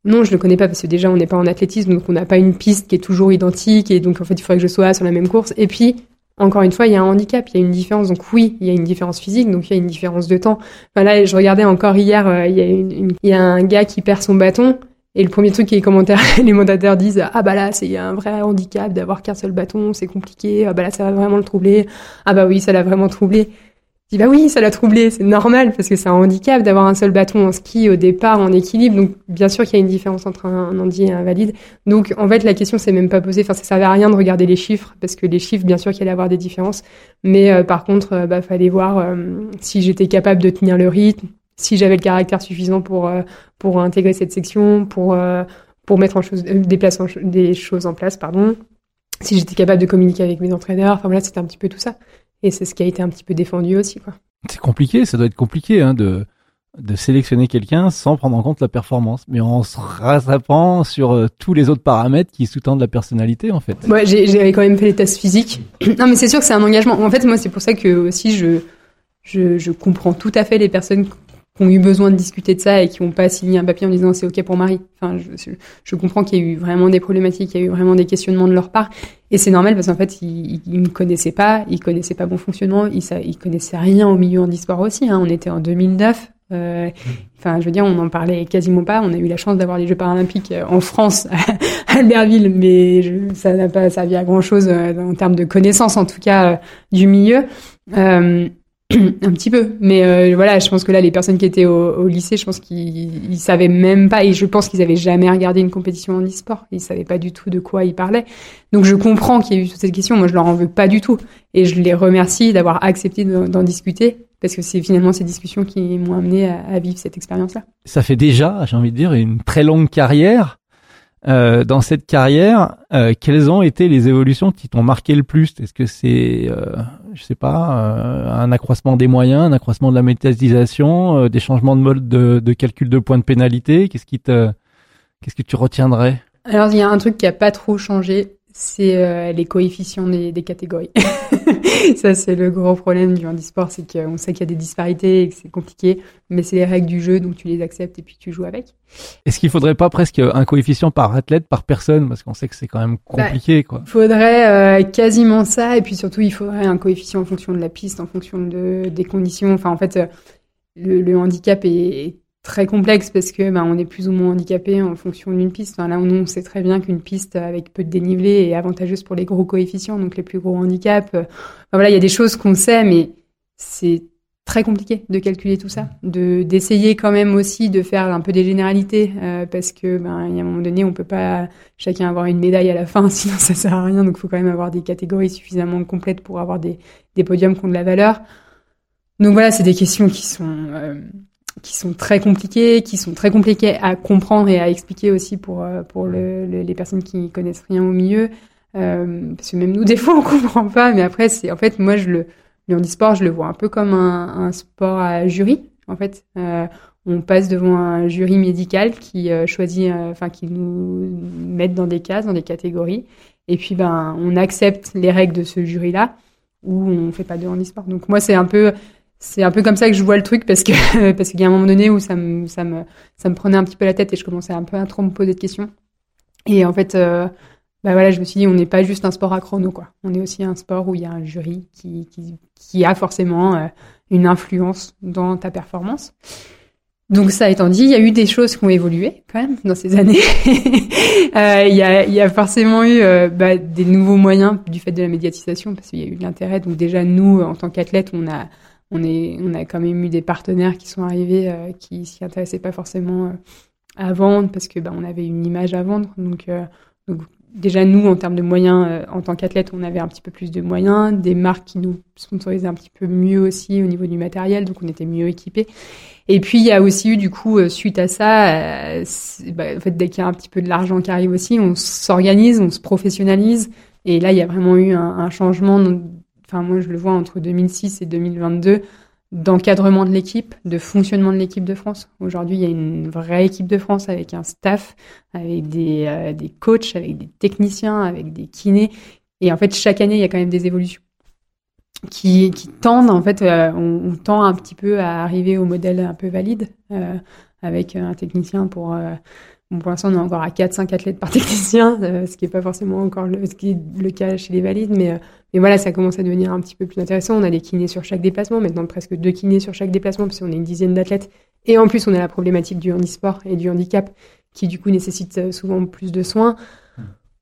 non, je le connais pas parce que déjà on n'est pas en athlétisme, donc on n'a pas une piste qui est toujours identique et donc en fait il faudrait que je sois sur la même course. Et puis encore une fois, il y a un handicap, il y a une différence. Donc oui, il y a une différence physique, donc il y a une différence de temps. Enfin là, je regardais encore hier, euh, il, y a un gars qui perd son bâton. Et le premier truc qui les commentaires, les moderateurs disent ah bah là c'est un vrai handicap d'avoir qu'un seul bâton, c'est compliqué. Ah bah là ça va vraiment le troubler. Ah bah oui ça l'a vraiment troublé bah oui, ça l'a troublé, c'est normal parce que c'est un handicap d'avoir un seul bâton en ski au départ en équilibre. Donc bien sûr qu'il y a une différence entre un, handi et un valide. Donc en fait la question s'est même pas posée. Enfin ça servait à rien de regarder les chiffres parce que les chiffres bien sûr qu'il allait avoir des différences, mais euh, par contre euh, bah fallait voir euh, si j'étais capable de tenir le rythme, si j'avais le caractère suffisant pour pour intégrer cette section, pour pour mettre en chose des, places des choses en place, pardon, si j'étais capable de communiquer avec mes entraîneurs. Enfin voilà, c'était un petit peu tout ça. Et c'est ce qui a été un petit peu défendu aussi, quoi. C'est compliqué, ça doit être compliqué hein, de de sélectionner quelqu'un sans prendre en compte la performance, mais en se rattrapant sur euh, tous les autres paramètres qui sous-tendent la personnalité en fait. Ouais, j'avais quand même fait les tests physiques. non, mais c'est sûr que c'est un engagement. En fait, moi, c'est pour ça que aussi je, je je comprends tout à fait les personnes qui ont eu besoin de discuter de ça et qui n'ont pas signé un papier en disant c'est ok pour Marie. Enfin, je, je comprends qu'il y a eu vraiment des problématiques, il y a eu vraiment des questionnements de leur part, et c'est normal parce qu'en fait ils, me connaissaient pas, ils connaissaient pas mon fonctionnement, ils, ils connaissaient rien au milieu handisport aussi. Hein. On était en 2009. Euh, enfin, je veux dire, on n'en parlait quasiment pas. On a eu la chance d'avoir les Jeux paralympiques euh, en France, à Albertville, mais je, ça n'a pas servi à grand chose euh, en termes de connaissances, en tout cas, du milieu. Euh, un petit peu, mais euh, voilà, je pense que là, les personnes qui étaient au, au lycée, je pense qu'ils ils savaient même pas, et je pense qu'ils avaient jamais regardé une compétition en e-sport. Ils savaient pas du tout de quoi ils parlaient. Donc je comprends qu'il y ait eu toute cette question. Moi, je leur en veux pas du tout, et je les remercie d'avoir accepté d'en discuter, parce que c'est finalement ces discussions qui m'ont amené à, à vivre cette expérience-là. Ça fait déjà, j'ai envie de dire, une très longue carrière. Euh, dans cette carrière, euh, quelles ont été les évolutions qui t'ont marqué le plus? Est-ce que c'est, euh, je sais pas, euh, un accroissement des moyens, un accroissement de la médiatisation, euh, des changements de mode de, de, calcul de points de pénalité. Qu'est-ce qui te, qu'est-ce que tu retiendrais? Alors il y a un truc qui a pas trop changé, c'est euh, les coefficients des, des catégories. ça, c'est le gros problème du handisport, c'est qu'on sait qu'il y a des disparités et que c'est compliqué, mais c'est les règles du jeu, donc tu les acceptes et puis tu joues avec. Est-ce qu'il faudrait pas presque un coefficient par athlète, par personne, parce qu'on sait que c'est quand même compliqué, bah, quoi. Il faudrait euh, quasiment ça, et puis surtout, il faudrait un coefficient en fonction de la piste, en fonction de, des conditions. Enfin, en fait, euh, le, le handicap est très complexe parce que ben, on est plus ou moins handicapé en fonction d'une piste. Enfin, là, on, on sait très bien qu'une piste avec peu de dénivelé est avantageuse pour les gros coefficients, donc les plus gros handicaps. Enfin, voilà, il y a des choses qu'on sait, mais c'est très compliqué de calculer tout ça, de d'essayer quand même aussi de faire un peu des généralités euh, parce que ben il y a un moment donné on peut pas chacun avoir une médaille à la fin sinon ça sert à rien donc faut quand même avoir des catégories suffisamment complètes pour avoir des des podiums qui ont de la valeur. Donc voilà, c'est des questions qui sont euh, qui sont très compliquées, qui sont très compliquées à comprendre et à expliquer aussi pour euh, pour le, le, les personnes qui connaissent rien au milieu. Euh, parce que même nous des fois on comprend pas, mais après c'est en fait moi je le le handisport je le vois un peu comme un, un sport à jury en fait. Euh, on passe devant un jury médical qui euh, choisit, enfin qui nous met dans des cases, dans des catégories, et puis ben on accepte les règles de ce jury là ou on fait pas de handisport. Donc moi c'est un peu c'est un peu comme ça que je vois le truc parce que parce qu'il y a un moment donné où ça me ça me ça me prenait un petit peu la tête et je commençais un peu à trop me poser de questions. Et en fait, euh, bah voilà, je me suis dit on n'est pas juste un sport à chrono quoi. On est aussi un sport où il y a un jury qui qui, qui a forcément euh, une influence dans ta performance. Donc ça étant dit, il y a eu des choses qui ont évolué quand même dans ces années. euh, il, y a, il y a forcément eu bah, des nouveaux moyens du fait de la médiatisation parce qu'il y a eu de l'intérêt. Donc déjà nous, en tant qu'athlètes, on a on, a quand même eu des partenaires qui sont arrivés euh, qui s'y intéressaient pas forcément euh, à vendre parce que bah, on avait une image à vendre. Donc, euh, déjà nous, en termes de moyens, euh, en tant qu'athlète, on avait un petit peu plus de moyens, des marques qui nous sponsorisaient un petit peu mieux aussi au niveau du matériel, donc on était mieux équipés. Et puis il y a aussi eu du coup suite à ça, bah, en fait dès qu'il y a un petit peu de l'argent qui arrive aussi, on s'organise, on se professionnalise. Et là, il y a vraiment eu un changement enfin moi je le vois entre 2006 et 2022 d'encadrement de l'équipe, de fonctionnement de l'équipe de France. Aujourd'hui, il y a une vraie équipe de France avec un staff, avec des, euh, des coachs, avec des techniciens, avec des kinés. Et en fait, chaque année, il y a quand même des évolutions qui, qui tendent, en fait, euh, on, tend un petit peu à arriver au modèle un peu valide, euh, avec un technicien pour Bon, pour l'instant, on est encore à 4-5 athlètes par technicien, ce qui n'est pas forcément encore le, ce qui est le cas chez les valides, mais, mais voilà, ça commence à devenir un petit peu plus intéressant. On a des kinés sur chaque déplacement, maintenant presque deux kinés sur chaque déplacement, parce qu'on est une dizaine d'athlètes. Et en plus, on a la problématique du handisport et du handicap, qui du coup nécessite euh, souvent plus de soins.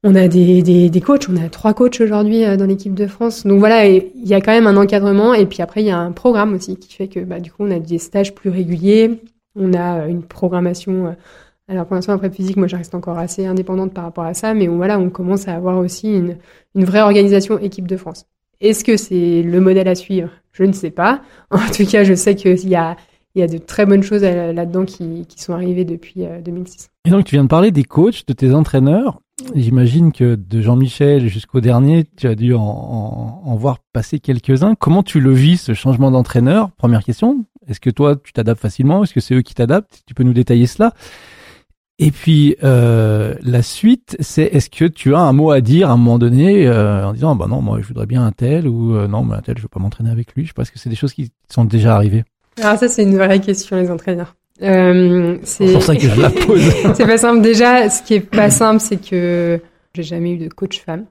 On a des, des, des coachs, on a trois coachs aujourd'hui dans l'équipe de France. Donc voilà, il y a quand même un encadrement, et puis après, il y a un programme aussi qui fait que bah, du coup, on a des stages plus réguliers, on a une programmation alors pour l'instant, après physique, moi, je reste encore assez indépendante par rapport à ça, mais voilà, on commence à avoir aussi une, une vraie organisation équipe de France. Est-ce que c'est le modèle à suivre? Je ne sais pas. En tout cas, je sais qu'il y a, il y a de très bonnes choses là-dedans qui, qui sont arrivées depuis 2006. Et donc, tu viens de parler des coachs, de tes entraîneurs. J'imagine que de Jean-Michel jusqu'au dernier, tu as dû en, en, voir passer quelques-uns. Comment tu le vis, ce changement d'entraîneur? Première question. Est-ce que toi, tu t'adaptes facilement? Est-ce que c'est eux qui t'adaptent? Tu peux nous détailler cela et puis euh, la suite, c'est est-ce que tu as un mot à dire à un moment donné euh, en disant bah non moi je voudrais bien un tel ou euh, non mais un tel je veux pas m'entraîner avec lui. Je pense que c'est des choses qui sont déjà arrivées? Alors ça c'est une vraie question les entraîneurs. Euh, c'est pour ça que je la pose. c'est pas simple. Déjà, ce qui est pas simple, c'est que j'ai jamais eu de coach femme,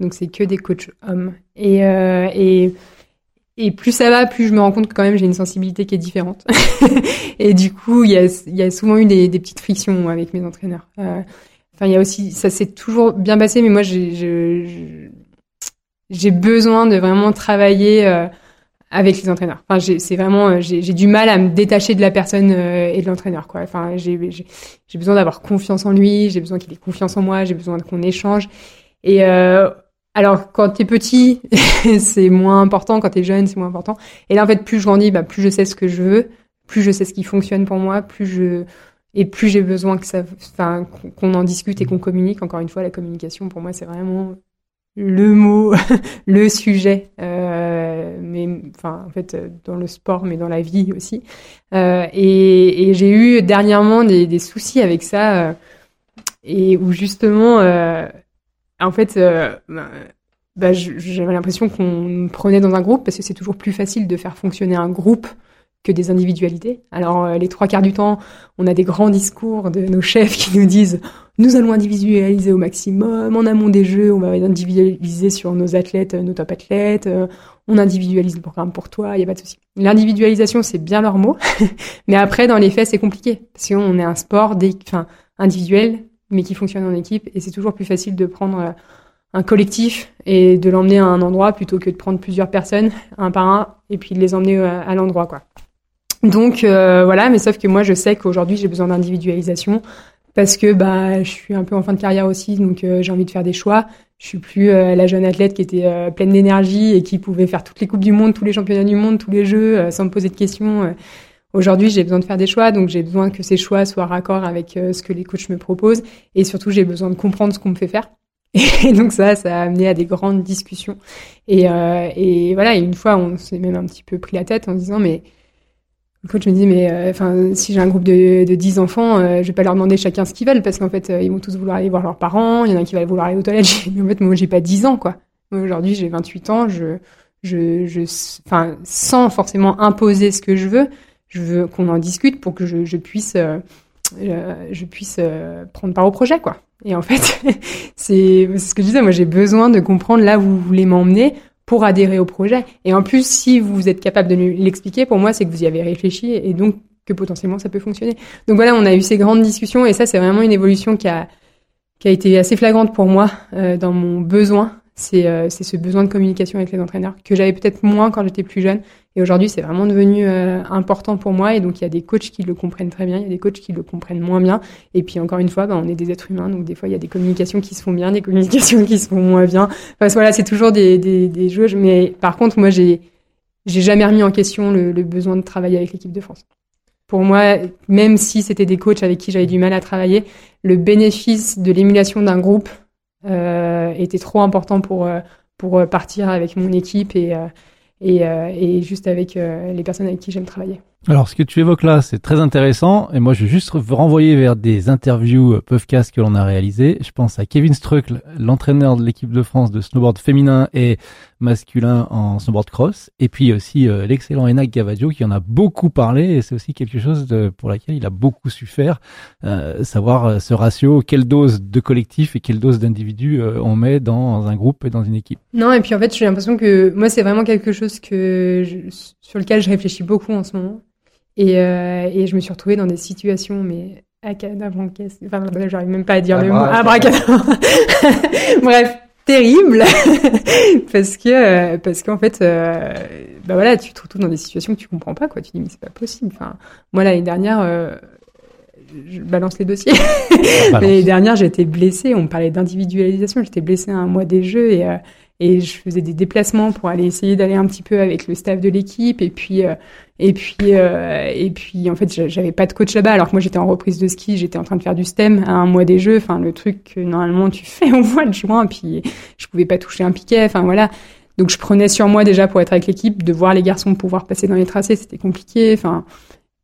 donc c'est que des coachs hommes. Et, euh, et et plus ça va, plus je me rends compte que quand même j'ai une sensibilité qui est différente. et du coup, il y a, souvent eu des, petites frictions avec mes entraîneurs. Euh, enfin, il y a aussi, ça s'est toujours bien passé, mais moi j'ai besoin de vraiment travailler. Euh, avec les entraîneurs. Enfin, c'est vraiment, euh, j'ai du mal à me détacher de la personne et de l'entraîneur, quoi. Enfin, j'ai besoin d'avoir confiance en lui, j'ai besoin qu'il ait confiance en moi, j'ai besoin qu'on échange. Et euh, alors, quand t'es petit, c'est moins important. Quand t'es jeune, c'est moins important. Et là, en fait, plus je grandis, bah, plus je sais ce que je veux, plus je sais ce qui fonctionne pour moi, plus je et plus j'ai besoin que ça, enfin, qu'on en discute et qu'on communique. Encore une fois, la communication, pour moi, c'est vraiment le mot, le sujet, euh, mais enfin en fait dans le sport, mais dans la vie aussi. Euh, et, et j'ai eu dernièrement des, des, soucis avec ça, euh, et où justement, euh, en fait, euh, bah, j'avais l'impression qu'on prenait dans un groupe parce que c'est toujours plus facile de faire fonctionner un groupe que des individualités. Alors les trois quarts du temps, on a des grands discours de nos chefs qui nous disent nous allons individualiser au maximum. En amont des jeux, on va individualiser sur nos athlètes, nos top athlètes. Euh, on individualise le programme pour toi, il n'y a pas de souci. L'individualisation, c'est bien leur mot. mais après, dans les faits, c'est compliqué. Parce qu'on est un sport individuel, mais qui fonctionne en équipe. Et c'est toujours plus facile de prendre euh, un collectif et de l'emmener à un endroit plutôt que de prendre plusieurs personnes, un par un, et puis de les emmener euh, à l'endroit, quoi. Donc voilà, mais sauf que moi je sais qu'aujourd'hui j'ai besoin d'individualisation parce que bah je suis un peu en fin de carrière aussi, donc euh, j'ai envie de faire des choix. Je suis plus euh, la jeune athlète qui était euh, pleine d'énergie et qui pouvait faire toutes les coupes du monde, tous les championnats du monde, tous les jeux sans me poser de questions. Aujourd'hui, j'ai besoin de faire des choix, donc j'ai besoin que ces choix soient raccords avec ce que les coachs me proposent, et surtout j'ai besoin de comprendre ce qu'on me fait faire. Et donc ça, ça a amené à des grandes discussions. Et, et voilà, une fois, on s'est même un petit peu pris la tête en disant mais le coach me dit mais euh, enfin si j'ai un groupe de, de 10 enfants, euh, je vais pas leur demander chacun ce qu'ils veulent parce qu'en fait euh, ils vont tous vouloir aller voir leurs parents, il y en a qui va vouloir aller aux toilettes. mais en fait moi j'ai pas 10 ans quoi. Aujourd'hui j'ai 28 ans, je je enfin sans forcément imposer ce que je veux, je veux qu'on en discute pour que je, puisse je puisse prendre part au projet quoi. Et en fait c'est ce que je disais moi j'ai besoin de comprendre là où vous voulez m'emmener pour adhérer au projet. Et en plus, si vous êtes capable de l'expliquer, pour moi, c'est que vous y avez réfléchi et donc que potentiellement ça peut fonctionner. Donc voilà, on a eu ces grandes discussions et ça, c'est vraiment une évolution qui a, qui a été assez flagrante pour moi euh, dans mon besoin euh, c'est ce besoin de communication avec les entraîneurs que j'avais peut-être moins quand j'étais plus jeune. Et aujourd'hui, c'est vraiment devenu euh, important pour moi. Et donc, il y a des coachs qui le comprennent très bien, il y a des coachs qui le comprennent moins bien. Et puis, encore une fois, ben, on est des êtres humains, donc des fois, il y a des communications qui se font bien, des communications qui se font moins bien. Enfin, voilà, c'est toujours des, des, jeux. Mais par contre, moi, j'ai jamais remis en question le, le besoin de travailler avec l'équipe de France. Pour moi, même si c'était des coachs avec qui j'avais du mal à travailler, le bénéfice de l'émulation d'un groupe était trop important pour euh, pour euh, partir avec mon équipe et et, et juste avec les personnes avec qui j'aime travailler. Alors, ce que tu évoques là, c'est très intéressant. Et moi, je vais juste renvoyer vers des interviews euh, Puffcast que l'on a réalisées. Je pense à Kevin Struckle, l'entraîneur de l'équipe de France de snowboard féminin et masculin en snowboard cross. Et puis aussi euh, l'excellent Enak Gavadio qui en a beaucoup parlé. Et c'est aussi quelque chose pour laquelle il a beaucoup su faire. Euh, savoir ce ratio, quelle dose de collectif et quelle dose d'individu on met dans un groupe et dans une équipe. Non, et puis en fait, j'ai l'impression que moi, c'est vraiment quelque chose que sur lequel je réfléchis beaucoup en ce moment et, euh, et je me suis retrouvée dans des situations, mais caisse enfin, j'arrive même pas à dire le mot, abracadabra. Bref, terrible, parce que, euh, parce qu'en fait, euh, bah voilà, tu te retrouves dans des situations que tu comprends pas, quoi. Tu dis, mais c'est pas possible. Enfin, moi, l'année dernière, euh, je balance les dossiers. L'année dernière, j'étais blessée. On me parlait d'individualisation. J'étais blessée à un mois des Jeux et, euh, et je faisais des déplacements pour aller essayer d'aller un petit peu avec le staff de l'équipe. Et puis euh, et puis euh, et puis en fait j'avais pas de coach là-bas. Alors que moi j'étais en reprise de ski j'étais en train de faire du stem à un mois des jeux. Enfin le truc que normalement tu fais au mois de juin. Puis je pouvais pas toucher un piquet. Enfin voilà. Donc je prenais sur moi déjà pour être avec l'équipe de voir les garçons pouvoir passer dans les tracés. C'était compliqué. Enfin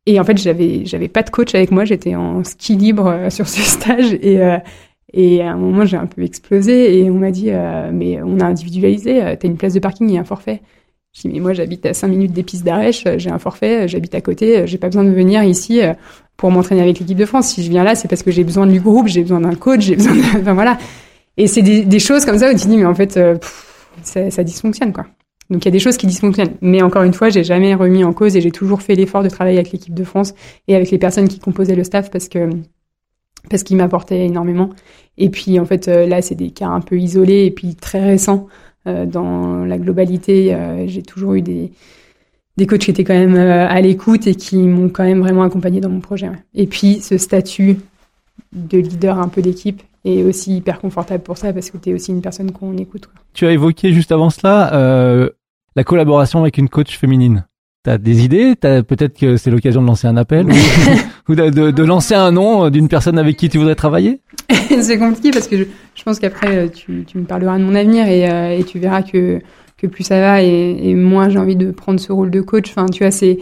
et en fait j'avais j'avais pas de coach avec moi. J'étais en ski libre euh, sur ce stage. Et et à un moment, j'ai un peu explosé et on m'a dit, euh, mais on a individualisé, euh, t'as une place de parking et un forfait. Je dis, mais moi, j'habite à 5 minutes des pistes d'Arèche, euh, j'ai un forfait, j'habite à côté, j'ai pas besoin de venir ici pour m'entraîner avec l'équipe de France. Si je viens là, c'est parce que j'ai besoin du groupe, j'ai besoin d'un coach, j'ai besoin de... Enfin, voilà. Et c'est des, choses comme ça où tu dis, mais en fait, ça, ça dysfonctionne, quoi. Donc il y a des choses qui dysfonctionnent. Mais encore une fois, j'ai jamais remis en cause et j'ai toujours fait l'effort de travailler avec l'équipe de France et avec les personnes qui composaient le staff parce que parce qu'il m'apportait énormément. Et puis en fait euh, là c'est des cas un peu isolés et puis très récents euh, dans la globalité. Euh, j'ai toujours eu des des coachs qui étaient quand même à l'écoute et qui m'ont quand même vraiment accompagné dans mon projet. Et puis ce statut de leader un peu d'équipe est aussi hyper confortable pour ça parce que tu es aussi une personne qu'on écoute. Tu as évoqué juste avant cela la collaboration avec une coach féminine. T'as des idées Peut-être que c'est l'occasion de lancer un appel ou, de, de, de, lancer un nom d'une personne avec qui tu voudrais travailler? C'est compliqué parce que je, je pense qu'après euh, tu, tu, me parleras de mon avenir et, euh, et, tu verras que, que plus ça va et, et moins j'ai envie de prendre ce rôle de coach. Enfin, tu vois, c'est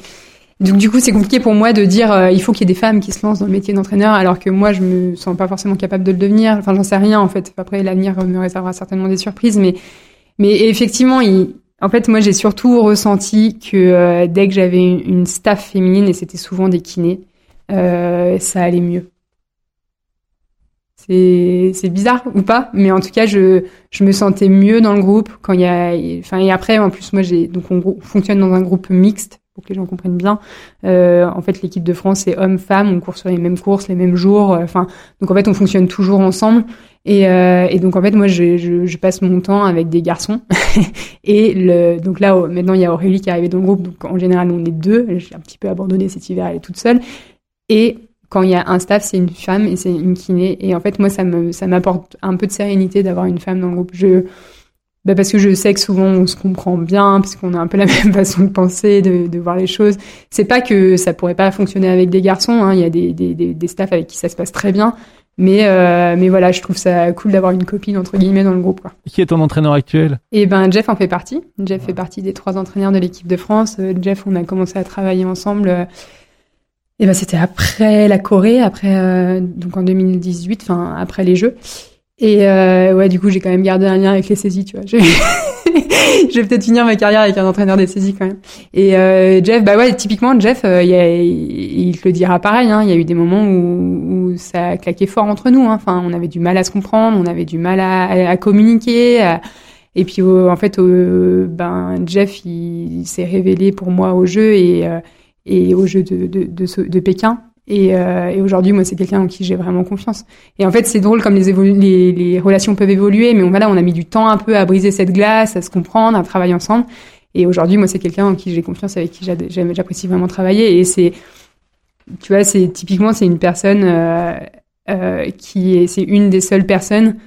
donc du coup c'est compliqué pour moi de dire euh, il faut qu'il y ait des femmes qui se lancent dans le métier d'entraîneur alors que moi je me sens pas forcément capable de le devenir. Enfin, j'en sais rien en fait. Après l'avenir me réservera certainement des surprises, mais mais effectivement il en fait, moi, j'ai surtout ressenti que euh, dès que j'avais une, staff féminine, et c'était souvent des kinés, euh, ça allait mieux. C'est bizarre ou pas, mais en tout cas, je, je me sentais mieux dans le groupe quand il y a. Enfin, et après, en plus, moi, j'ai donc on fonctionne dans un groupe mixte pour que les gens comprennent bien. Euh, en fait, l'équipe de France, c'est hommes-femmes, on court sur les mêmes courses, les mêmes jours. Euh, enfin, donc en fait, on fonctionne toujours ensemble. Et, euh, et donc en fait, moi, je, je, je, passe mon temps avec des garçons. et le, donc là, maintenant, il y a Aurélie qui est arrivée dans le groupe. Donc en général, on est deux. J'ai un petit peu abandonné cet hiver, elle est toute seule. Et quand il y a un staff, c'est une femme et c'est une kiné. Et en fait, moi, ça me, ça m'apporte un peu de sérénité d'avoir une femme dans le groupe. Je, bah parce que je sais que souvent on se comprend bien, parce qu'on a un peu la même façon de penser, de, de voir les choses. C'est pas que ça pourrait pas fonctionner avec des garçons. Hein. Il y a des, des, des, des staffs avec qui ça se passe très bien. Mais euh, mais voilà, je trouve ça cool d'avoir une copine entre guillemets dans le groupe. Quoi. Qui est ton entraîneur actuel? Eh ben Jeff en fait partie. Jeff fait partie des trois entraîneurs de l'équipe de France. Euh, Jeff, on a commencé à travailler ensemble. Euh, et ben c'était après la Corée, après euh, donc en 2018, enfin après les Jeux. Et euh, ouais, du coup, j'ai quand même gardé un lien avec les saisies, tu vois. Je, vais peut-être finir ma carrière avec un entraîneur des saisies quand même. Et euh, Jeff, bah ouais, typiquement Jeff, euh, il, te le dira pareil. Hein, il y a eu des moments où, ça a claqué fort entre nous. Hein. Enfin, on avait du mal à se comprendre, on avait du mal à, communiquer. et puis en fait, ben Jeff, il, s'est révélé pour moi au jeu et euh, au jeu de Pékin. Et, euh, et aujourd'hui, moi, c'est quelqu'un en qui j'ai vraiment confiance. Et en fait, c'est drôle comme les, les, les, relations peuvent évoluer, mais on, voilà, on a mis du temps un peu à briser cette glace, à se comprendre, à travailler ensemble. Et aujourd'hui, moi, c'est quelqu'un en qui j'ai confiance, avec qui j'apprécie vraiment travailler. Et c'est, tu vois, c'est typiquement, c'est une personne euh, euh, qui est, c'est une des seules personnes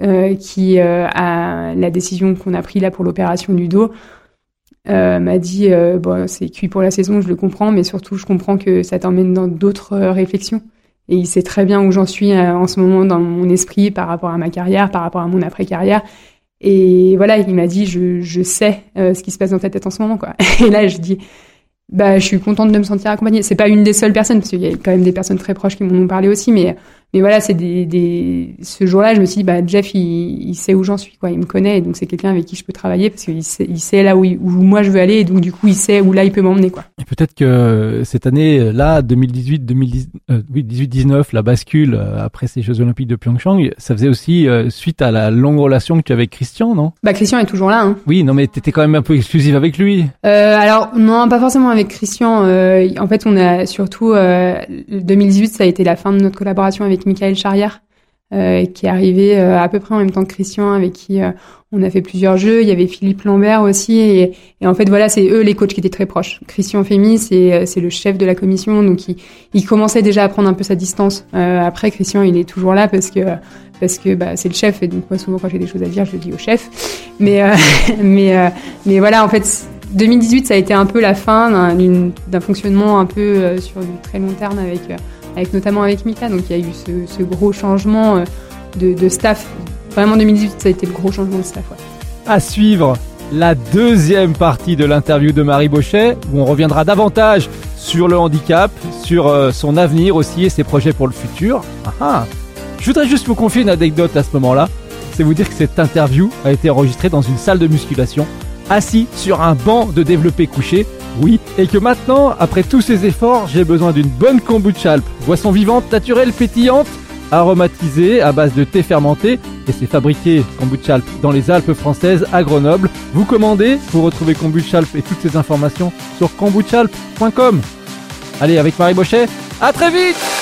euh, qui euh, a la décision qu'on a prise là pour l'opération du dos euh, m'a dit euh, bon c'est cuit pour la saison, je le comprends, mais surtout je comprends que ça t'emmène dans d'autres euh, réflexions. Et il sait très bien où j'en suis euh, en ce moment dans mon esprit par rapport à ma carrière, par rapport à mon après-carrière. Et voilà, il m'a dit je, je sais ce qui se passe dans ta tête en ce moment quoi. Et là je dis bah je suis contente de me sentir accompagnée. C'est pas une des seules personnes parce qu'il y a quand même des personnes très proches qui m'en ont parlé aussi, mais mais voilà, c'est des, des, ce jour-là, je me suis dit, bah, Jeff, il, il sait où j'en suis, quoi. Il me connaît, et donc c'est quelqu'un avec qui je peux travailler parce qu'il sait, il sait là où, où moi je veux aller, et donc du coup, il sait où là il peut m'emmener, quoi. Et peut-être que cette année, là, 2018, 2010, euh, oui, 18, 19, la bascule euh, après ces Jeux Olympiques de Pyeongchang, ça faisait aussi euh, suite à la longue relation que tu avais avec Christian, non? Bah, Christian est toujours là, hein. Oui, non, mais t'étais quand même un peu exclusive avec lui. Euh, alors non, pas forcément avec Christian. Euh, en fait, on a surtout 2018, ça a été la fin de notre collaboration avec Michael Charrière. Euh, qui est arrivé euh, à peu près en même temps que Christian, avec qui euh, on a fait plusieurs jeux. Il y avait Philippe Lambert aussi, et, en fait voilà, c'est eux les coachs qui étaient très proches. Christian Fémy, c'est le chef de la commission, donc il, commençait déjà à prendre un peu sa distance. après, Christian, il est toujours là parce que parce que bah, c'est le chef et donc moi souvent quand j'ai des choses à dire, je le dis au chef. Mais mais mais voilà, en fait, 2018 ça a été un peu la fin d'un fonctionnement un peu sur du très long terme avec avec notamment avec Mika. Donc il y a eu ce, gros changement euh, de, staff. Vraiment 2018 ça a été le gros changement de staff. ouais. À suivre la deuxième partie de l'interview de Marie Bauchet, où on reviendra davantage sur le handicap, sur euh, son avenir aussi et ses projets pour le futur. Ah ah. Je voudrais juste vous confier une anecdote à ce moment-là. C'est vous dire que cette interview a été enregistrée dans une salle de musculation, assis sur un banc de développé couché. Oui, et que maintenant, après tous ces efforts, j'ai besoin d'une bonne kombucha Alp, boisson vivante, naturelle, pétillante, aromatisée à base de thé fermenté et c'est fabriqué Kombucha dans les Alpes françaises à Grenoble. Vous commandez, vous retrouvez Kombucha et toutes ces informations sur kombuchalp.com. Allez, avec Marie Bochet, à très vite